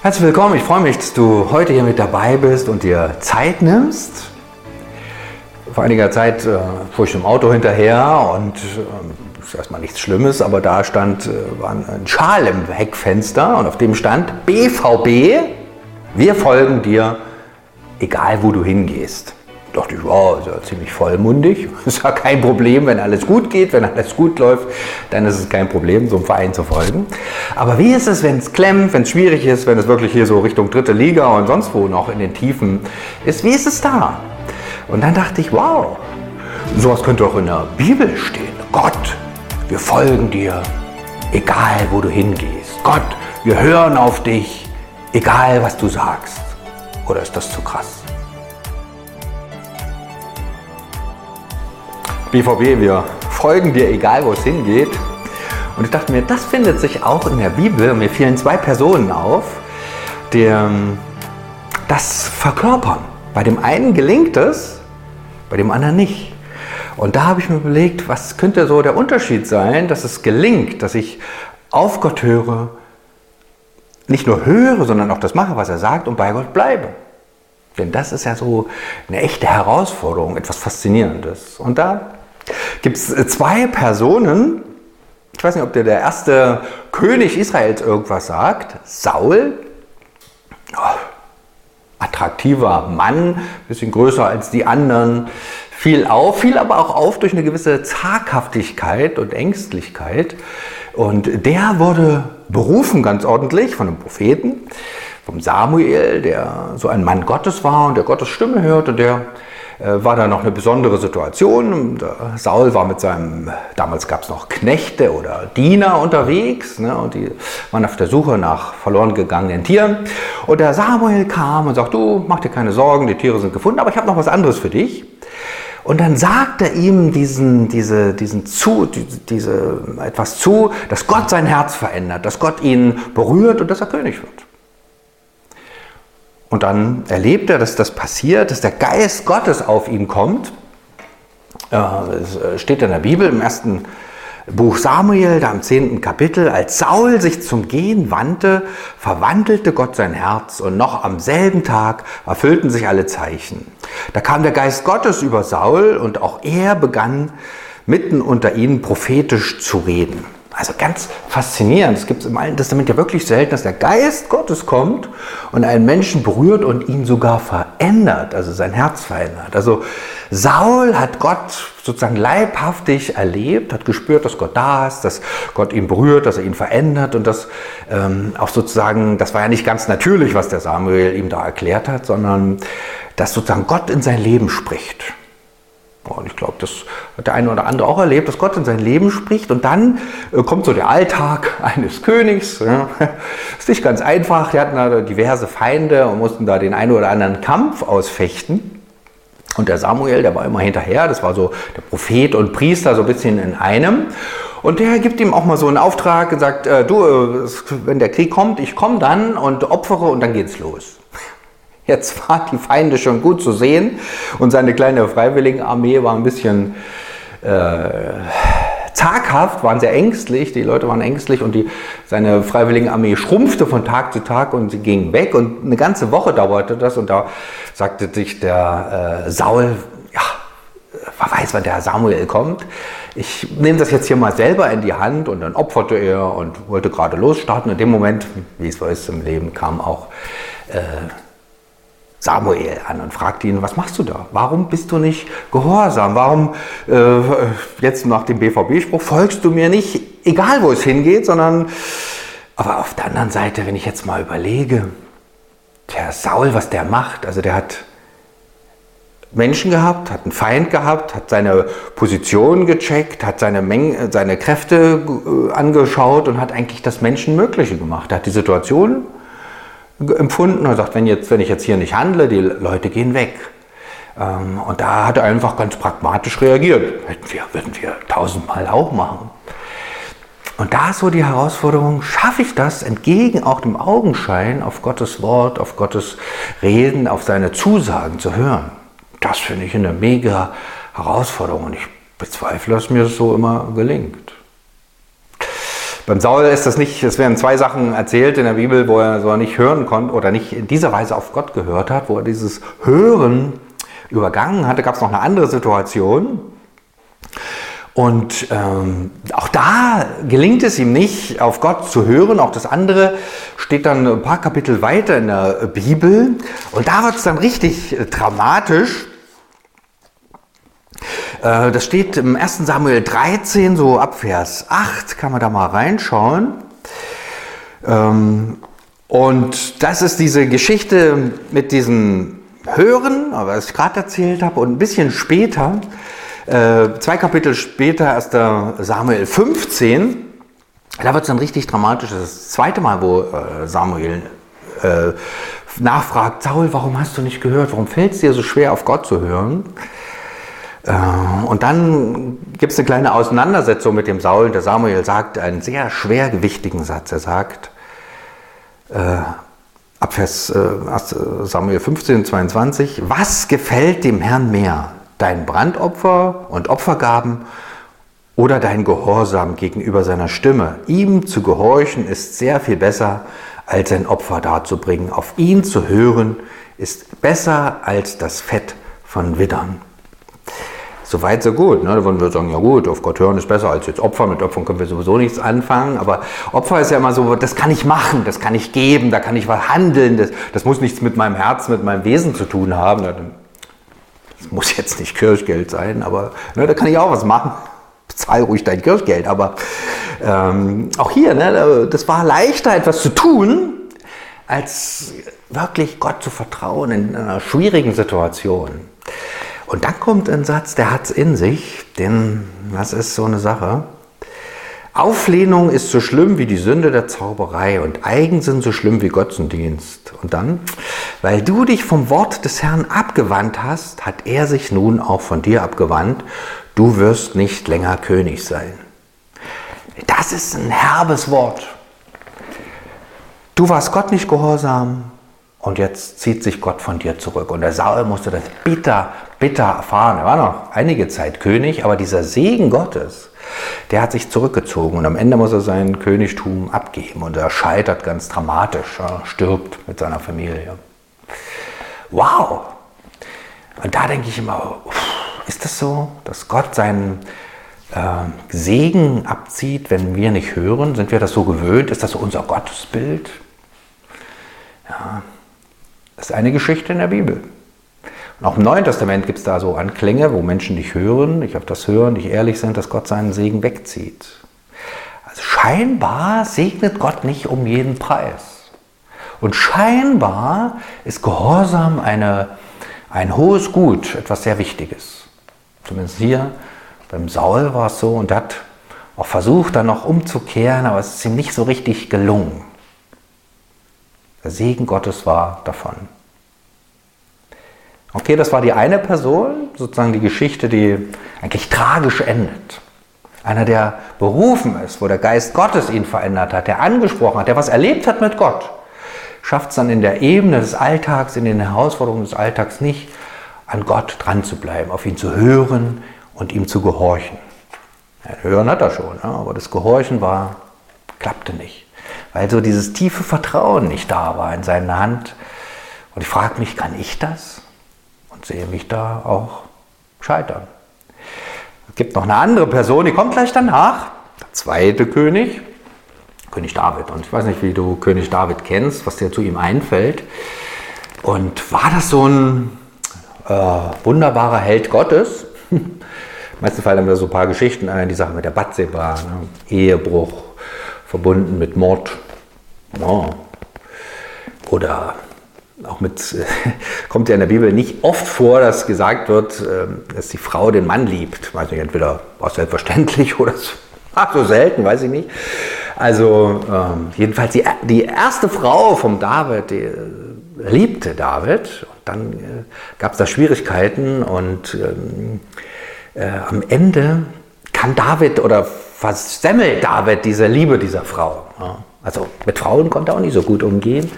Herzlich willkommen, ich freue mich, dass du heute hier mit dabei bist und dir Zeit nimmst. Vor einiger Zeit äh, fuhr ich im Auto hinterher und äh, ist erstmal nichts Schlimmes, aber da stand äh, war ein Schal im Heckfenster und auf dem stand BVB, wir folgen dir, egal wo du hingehst dachte ich, wow, ist ja ziemlich vollmundig. Ist ja kein Problem, wenn alles gut geht, wenn alles gut läuft, dann ist es kein Problem, so einem Verein zu folgen. Aber wie ist es, wenn es klemmt, wenn es schwierig ist, wenn es wirklich hier so Richtung dritte Liga und sonst wo noch in den Tiefen ist, wie ist es da? Und dann dachte ich, wow, sowas könnte auch in der Bibel stehen. Gott, wir folgen dir, egal wo du hingehst. Gott, wir hören auf dich, egal was du sagst. Oder ist das zu krass? BVB, wir folgen dir, egal wo es hingeht. Und ich dachte mir, das findet sich auch in der Bibel. Mir fielen zwei Personen auf, die ähm, das verkörpern. Bei dem einen gelingt es, bei dem anderen nicht. Und da habe ich mir überlegt, was könnte so der Unterschied sein, dass es gelingt, dass ich auf Gott höre, nicht nur höre, sondern auch das mache, was er sagt und bei Gott bleibe. Denn das ist ja so eine echte Herausforderung, etwas Faszinierendes. Und da gibt es äh, zwei Personen, ich weiß nicht, ob der der erste König Israels irgendwas sagt, Saul, oh, attraktiver Mann, bisschen größer als die anderen, fiel auf, fiel aber auch auf durch eine gewisse Zaghaftigkeit und Ängstlichkeit. Und der wurde berufen ganz ordentlich von einem Propheten, vom Samuel, der so ein Mann Gottes war und der Gottes Stimme hörte, der äh, war da noch eine besondere Situation. Saul war mit seinem, damals gab es noch Knechte oder Diener unterwegs ne, und die waren auf der Suche nach verloren gegangenen Tieren. Und der Samuel kam und sagt, du mach dir keine Sorgen, die Tiere sind gefunden, aber ich habe noch was anderes für dich. Und dann sagt er ihm diesen, diese, diesen zu, diese, etwas zu, dass Gott sein Herz verändert, dass Gott ihn berührt und dass er König wird. Und dann erlebt er, dass das passiert, dass der Geist Gottes auf ihn kommt. Es äh, steht in der Bibel im ersten Buch Samuel, da im zehnten Kapitel, als Saul sich zum Gehen wandte, verwandelte Gott sein Herz und noch am selben Tag erfüllten sich alle Zeichen. Da kam der Geist Gottes über Saul und auch er begann mitten unter ihnen prophetisch zu reden. Also ganz faszinierend. Es gibt im Alten Testament ja wirklich selten, dass der Geist Gottes kommt und einen Menschen berührt und ihn sogar verändert, also sein Herz verändert. Also Saul hat Gott sozusagen leibhaftig erlebt, hat gespürt, dass Gott da ist, dass Gott ihn berührt, dass er ihn verändert und das ähm, auch sozusagen, das war ja nicht ganz natürlich, was der Samuel ihm da erklärt hat, sondern dass sozusagen Gott in sein Leben spricht. Und ich glaube, das hat der eine oder andere auch erlebt, dass Gott in sein Leben spricht und dann äh, kommt so der Alltag eines Königs. Ja. Ist nicht ganz einfach, die hatten da diverse Feinde und mussten da den einen oder anderen Kampf ausfechten. Und der Samuel, der war immer hinterher, das war so der Prophet und Priester so ein bisschen in einem. Und der gibt ihm auch mal so einen Auftrag und sagt, äh, du, äh, wenn der Krieg kommt, ich komme dann und opfere und dann geht's los. Jetzt waren die Feinde schon gut zu sehen und seine kleine Freiwilligenarmee war ein bisschen äh, zaghaft, waren sehr ängstlich, die Leute waren ängstlich und die, seine Freiwilligenarmee schrumpfte von Tag zu Tag und sie ging weg und eine ganze Woche dauerte das und da sagte sich der äh, Saul, ja, wer weiß, wann der Samuel kommt. Ich nehme das jetzt hier mal selber in die Hand und dann opferte er und wollte gerade losstarten. In dem Moment, wie es so ist im Leben, kam auch äh, Samuel an und fragte ihn, was machst du da? Warum bist du nicht gehorsam? Warum, äh, jetzt nach dem BVB-Spruch, folgst du mir nicht, egal wo es hingeht, sondern, aber auf der anderen Seite, wenn ich jetzt mal überlege, der Saul, was der macht, also der hat Menschen gehabt, hat einen Feind gehabt, hat seine Position gecheckt, hat seine, Menge, seine Kräfte äh, angeschaut und hat eigentlich das Menschenmögliche gemacht. Er hat die Situation empfunden und sagt, wenn, jetzt, wenn ich jetzt hier nicht handle, die Leute gehen weg. Ähm, und da hat er einfach ganz pragmatisch reagiert. Hätten wir, würden wir tausendmal auch machen. Und da ist so die Herausforderung, schaffe ich das entgegen auch dem Augenschein auf Gottes Wort, auf Gottes Reden, auf seine Zusagen zu hören? Das finde ich eine mega Herausforderung und ich bezweifle, dass mir das so immer gelingt. Beim Saul ist das nicht, es werden zwei Sachen erzählt in der Bibel, wo er so nicht hören konnte oder nicht in dieser Weise auf Gott gehört hat, wo er dieses Hören übergangen hatte, gab es noch eine andere Situation. Und ähm, auch da gelingt es ihm nicht, auf Gott zu hören. Auch das andere steht dann ein paar Kapitel weiter in der Bibel. Und da wird es dann richtig äh, dramatisch. Äh, das steht im 1 Samuel 13, so ab Vers 8, kann man da mal reinschauen. Ähm, und das ist diese Geschichte mit diesem Hören, was ich gerade erzählt habe, und ein bisschen später äh, zwei Kapitel später, 1. Samuel 15, da wird es dann richtig dramatisch. Das ist das zweite Mal, wo äh, Samuel nachfragt, Saul, warum hast du nicht gehört? Warum fällt es dir so schwer, auf Gott zu hören? Äh, und dann gibt es eine kleine Auseinandersetzung mit dem Saul. Der Samuel sagt einen sehr schwergewichtigen Satz. Er sagt, äh, ab Vers äh, Samuel 15, 22, was gefällt dem Herrn mehr? dein Brandopfer und Opfergaben oder dein Gehorsam gegenüber seiner Stimme. Ihm zu gehorchen ist sehr viel besser, als ein Opfer darzubringen. Auf ihn zu hören ist besser als das Fett von Widdern. Soweit so gut. Ne? Da würden wir sagen, ja gut, auf Gott hören ist besser als jetzt Opfer. Mit Opfern können wir sowieso nichts anfangen. Aber Opfer ist ja immer so, das kann ich machen, das kann ich geben, da kann ich was handeln. Das, das muss nichts mit meinem Herz, mit meinem Wesen zu tun haben. Das muss jetzt nicht Kirchgeld sein, aber ne, da kann ich auch was machen. Bezahl ruhig dein Kirchgeld. Aber ähm, auch hier, ne, das war leichter, etwas zu tun, als wirklich Gott zu vertrauen in einer schwierigen Situation. Und dann kommt ein Satz, der hat es in sich, denn das ist so eine Sache. Auflehnung ist so schlimm wie die Sünde der Zauberei und Eigensinn so schlimm wie Götzendienst. Und dann, weil du dich vom Wort des Herrn abgewandt hast, hat er sich nun auch von dir abgewandt. Du wirst nicht länger König sein. Das ist ein herbes Wort. Du warst Gott nicht gehorsam und jetzt zieht sich Gott von dir zurück. Und der Saul musste das bitter, bitter erfahren. Er war noch einige Zeit König, aber dieser Segen Gottes, der hat sich zurückgezogen und am Ende muss er sein Königtum abgeben und er scheitert ganz dramatisch, er stirbt mit seiner Familie. Wow! Und da denke ich immer, ist das so, dass Gott seinen äh, Segen abzieht, wenn wir nicht hören? Sind wir das so gewöhnt? Ist das so unser Gottesbild? Ja, das ist eine Geschichte in der Bibel. Auch im Neuen Testament gibt es da so Anklänge, wo Menschen nicht hören, nicht auf das hören, nicht ehrlich sind, dass Gott seinen Segen wegzieht. Also scheinbar segnet Gott nicht um jeden Preis. Und scheinbar ist Gehorsam eine, ein hohes Gut, etwas sehr Wichtiges. Zumindest hier beim Saul war es so und hat auch versucht, dann noch umzukehren, aber es ist ihm nicht so richtig gelungen. Der Segen Gottes war davon. Okay, das war die eine Person, sozusagen die Geschichte, die eigentlich tragisch endet. Einer, der berufen ist, wo der Geist Gottes ihn verändert hat, der angesprochen hat, der was erlebt hat mit Gott, schafft es dann in der Ebene des Alltags, in den Herausforderungen des Alltags nicht, an Gott dran zu bleiben, auf ihn zu hören und ihm zu gehorchen. Hören hat er schon, aber das Gehorchen war, klappte nicht, weil so dieses tiefe Vertrauen nicht da war in seiner Hand. Und ich frage mich, kann ich das? Sehe mich da auch scheitern. Es gibt noch eine andere Person, die kommt gleich danach, der zweite König, König David. Und ich weiß nicht, wie du König David kennst, was dir zu ihm einfällt. Und war das so ein äh, wunderbarer Held Gottes? Im meisten Fall haben wir so ein paar Geschichten ein, die Sache mit der Batseba, ne? Ehebruch verbunden mit Mord. Ja. Oder auch mit, kommt ja in der Bibel nicht oft vor, dass gesagt wird, ähm, dass die Frau den Mann liebt. Weiß nicht, entweder war es selbstverständlich oder es war so selten, weiß ich nicht. Also ähm, jedenfalls die, die erste Frau vom David, die äh, liebte David. Und dann äh, gab es da Schwierigkeiten und ähm, äh, am Ende kann David oder versemmelt David diese Liebe dieser Frau. Also mit Frauen konnte er auch nicht so gut umgehen.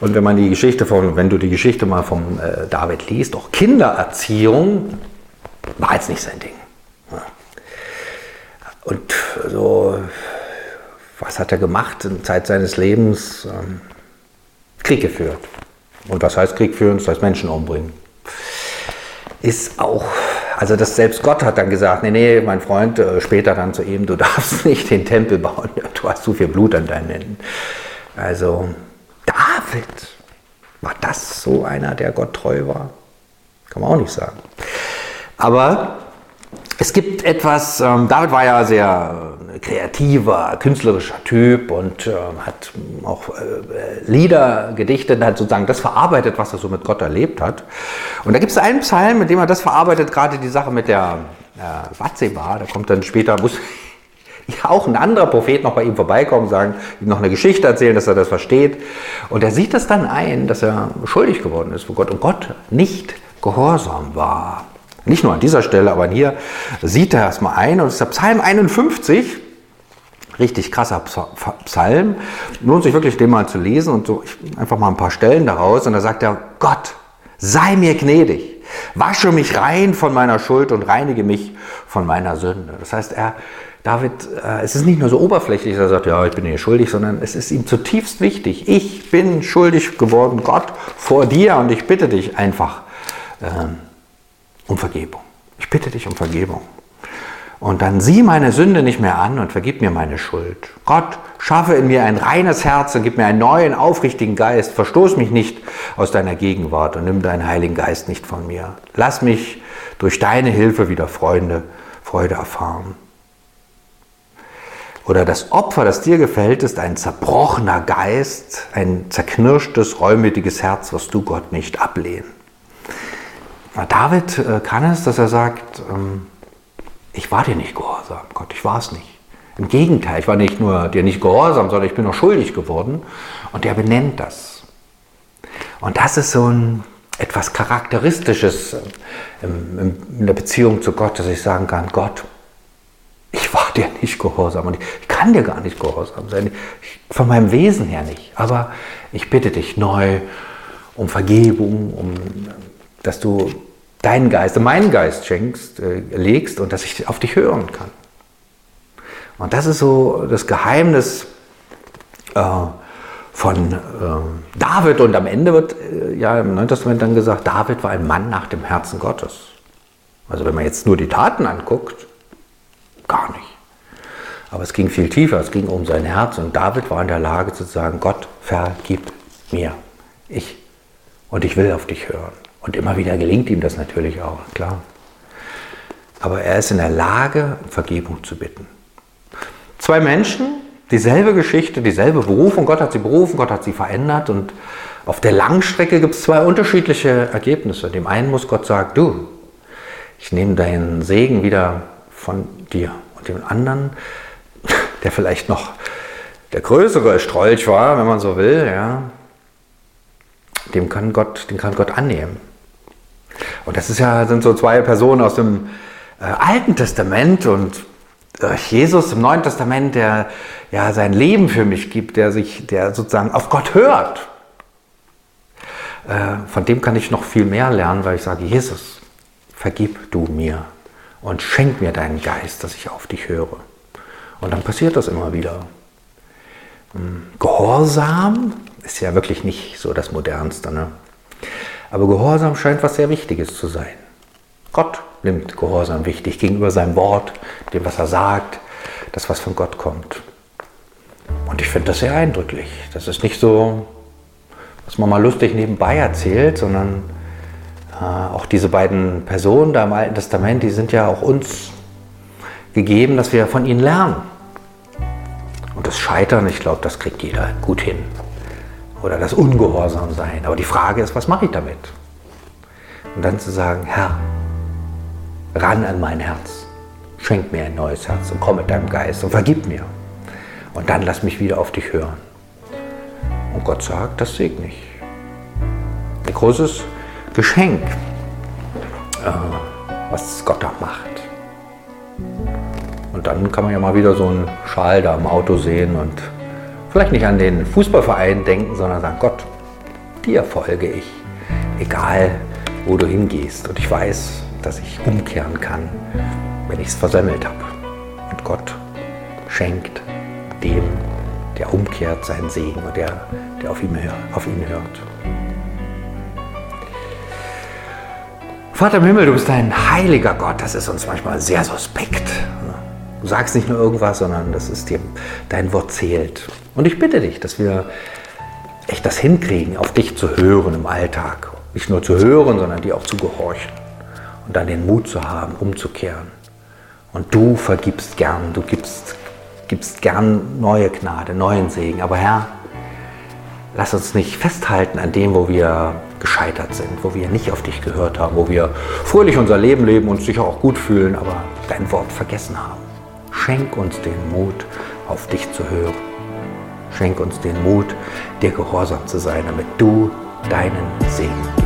Und wenn man die Geschichte von, wenn du die Geschichte mal vom äh, David liest, auch Kindererziehung war jetzt nicht sein Ding. Ja. Und so was hat er gemacht in Zeit seines Lebens? Ähm, Krieg geführt. Und was heißt Krieg führen? Das heißt Menschen umbringen. Ist auch, also das selbst Gott hat dann gesagt, nee, nee, mein Freund, äh, später dann zu ihm, du darfst nicht den Tempel bauen, du hast zu viel Blut an deinen Händen. Also David, war das so einer, der Gott treu war? Kann man auch nicht sagen. Aber es gibt etwas, ähm, David war ja sehr äh, kreativer, künstlerischer Typ und äh, hat auch äh, Lieder gedichtet, hat sozusagen das verarbeitet, was er so mit Gott erlebt hat. Und da gibt es einen Psalm, mit dem er das verarbeitet, gerade die Sache mit der äh, Watzeba, da kommt dann später, muss ja auch ein anderer Prophet noch bei ihm vorbeikommen, sagen, ihm noch eine Geschichte erzählen, dass er das versteht. Und er sieht es dann ein, dass er schuldig geworden ist vor Gott und Gott nicht gehorsam war. Nicht nur an dieser Stelle, aber hier sieht er erstmal ein. Und es ist der Psalm 51, richtig krasser Psalm. Lohnt sich wirklich, den mal zu lesen und so einfach mal ein paar Stellen daraus. Und da sagt er, Gott, sei mir gnädig, wasche mich rein von meiner Schuld und reinige mich von meiner Sünde. Das heißt, er, David, äh, es ist nicht nur so oberflächlich, dass er sagt, ja, ich bin hier schuldig, sondern es ist ihm zutiefst wichtig. Ich bin schuldig geworden, Gott, vor dir und ich bitte dich einfach, ähm, um Vergebung. Ich bitte dich um Vergebung. Und dann sieh meine Sünde nicht mehr an und vergib mir meine Schuld. Gott, schaffe in mir ein reines Herz und gib mir einen neuen, aufrichtigen Geist. Verstoß mich nicht aus deiner Gegenwart und nimm deinen Heiligen Geist nicht von mir. Lass mich durch deine Hilfe wieder Freunde, Freude erfahren. Oder das Opfer, das dir gefällt, ist ein zerbrochener Geist, ein zerknirschtes, reumütiges Herz, was du Gott nicht ablehnen. David äh, kann es, dass er sagt, ähm, ich war dir nicht gehorsam, Gott, ich war es nicht. Im Gegenteil, ich war nicht nur dir nicht gehorsam, sondern ich bin auch schuldig geworden. Und er benennt das. Und das ist so ein etwas Charakteristisches äh, in der Beziehung zu Gott, dass ich sagen kann, Gott, ich war dir nicht gehorsam und ich kann dir gar nicht gehorsam sein, von meinem Wesen her nicht. Aber ich bitte dich neu um Vergebung, um dass du deinen Geist, meinen Geist schenkst, äh, legst und dass ich auf dich hören kann. Und das ist so das Geheimnis äh, von äh, David. Und am Ende wird äh, ja im Neuen Testament dann gesagt, David war ein Mann nach dem Herzen Gottes. Also wenn man jetzt nur die Taten anguckt, gar nicht. Aber es ging viel tiefer, es ging um sein Herz und David war in der Lage zu sagen, Gott, vergib mir. Ich. Und ich will auf dich hören. Und immer wieder gelingt ihm das natürlich auch, klar. Aber er ist in der Lage, um Vergebung zu bitten. Zwei Menschen, dieselbe Geschichte, dieselbe Berufung. Gott hat sie berufen, Gott hat sie verändert. Und auf der Langstrecke gibt es zwei unterschiedliche Ergebnisse. Dem einen muss Gott sagen, du, ich nehme deinen Segen wieder von dir. Und dem anderen, der vielleicht noch der größere Strolch war, wenn man so will, ja, dem kann Gott, den kann Gott annehmen. Und das ist ja, sind so zwei Personen aus dem äh, Alten Testament und äh, Jesus im Neuen Testament, der ja sein Leben für mich gibt, der sich, der sozusagen auf Gott hört. Äh, von dem kann ich noch viel mehr lernen, weil ich sage, Jesus, vergib du mir und schenk mir deinen Geist, dass ich auf dich höre. Und dann passiert das immer wieder. Hm, Gehorsam ist ja wirklich nicht so das Modernste. Ne? Aber Gehorsam scheint was sehr Wichtiges zu sein. Gott nimmt Gehorsam wichtig gegenüber seinem Wort, dem, was er sagt, das, was von Gott kommt. Und ich finde das sehr eindrücklich. Das ist nicht so, was man mal lustig nebenbei erzählt, sondern äh, auch diese beiden Personen da im Alten Testament, die sind ja auch uns gegeben, dass wir von ihnen lernen. Und das Scheitern, ich glaube, das kriegt jeder gut hin oder das Ungehorsam sein. Aber die Frage ist, was mache ich damit? Und dann zu sagen, Herr, ran an mein Herz, schenk mir ein neues Herz und komm mit deinem Geist und vergib mir. Und dann lass mich wieder auf dich hören. Und Gott sagt, das segne ich. Ein großes Geschenk, äh, was Gott da macht. Und dann kann man ja mal wieder so einen Schal da im Auto sehen und Vielleicht nicht an den Fußballverein denken, sondern sagen, Gott, dir folge ich, egal wo du hingehst. Und ich weiß, dass ich umkehren kann, wenn ich es versemmelt habe. Und Gott schenkt dem der umkehrt, seinen Segen und der, der auf, ihn, auf ihn hört. Vater im Himmel, du bist ein heiliger Gott. Das ist uns manchmal sehr suspekt. Du sagst nicht nur irgendwas, sondern das ist dir, dein Wort zählt. Und ich bitte dich, dass wir echt das hinkriegen, auf dich zu hören im Alltag. Nicht nur zu hören, sondern dir auch zu gehorchen. Und dann den Mut zu haben, umzukehren. Und du vergibst gern, du gibst, gibst gern neue Gnade, neuen Segen. Aber Herr, lass uns nicht festhalten an dem, wo wir gescheitert sind, wo wir nicht auf dich gehört haben, wo wir fröhlich unser Leben leben und sicher auch gut fühlen, aber dein Wort vergessen haben. Schenk uns den Mut, auf dich zu hören. Schenk uns den Mut, dir gehorsam zu sein, damit du deinen Segen gibst.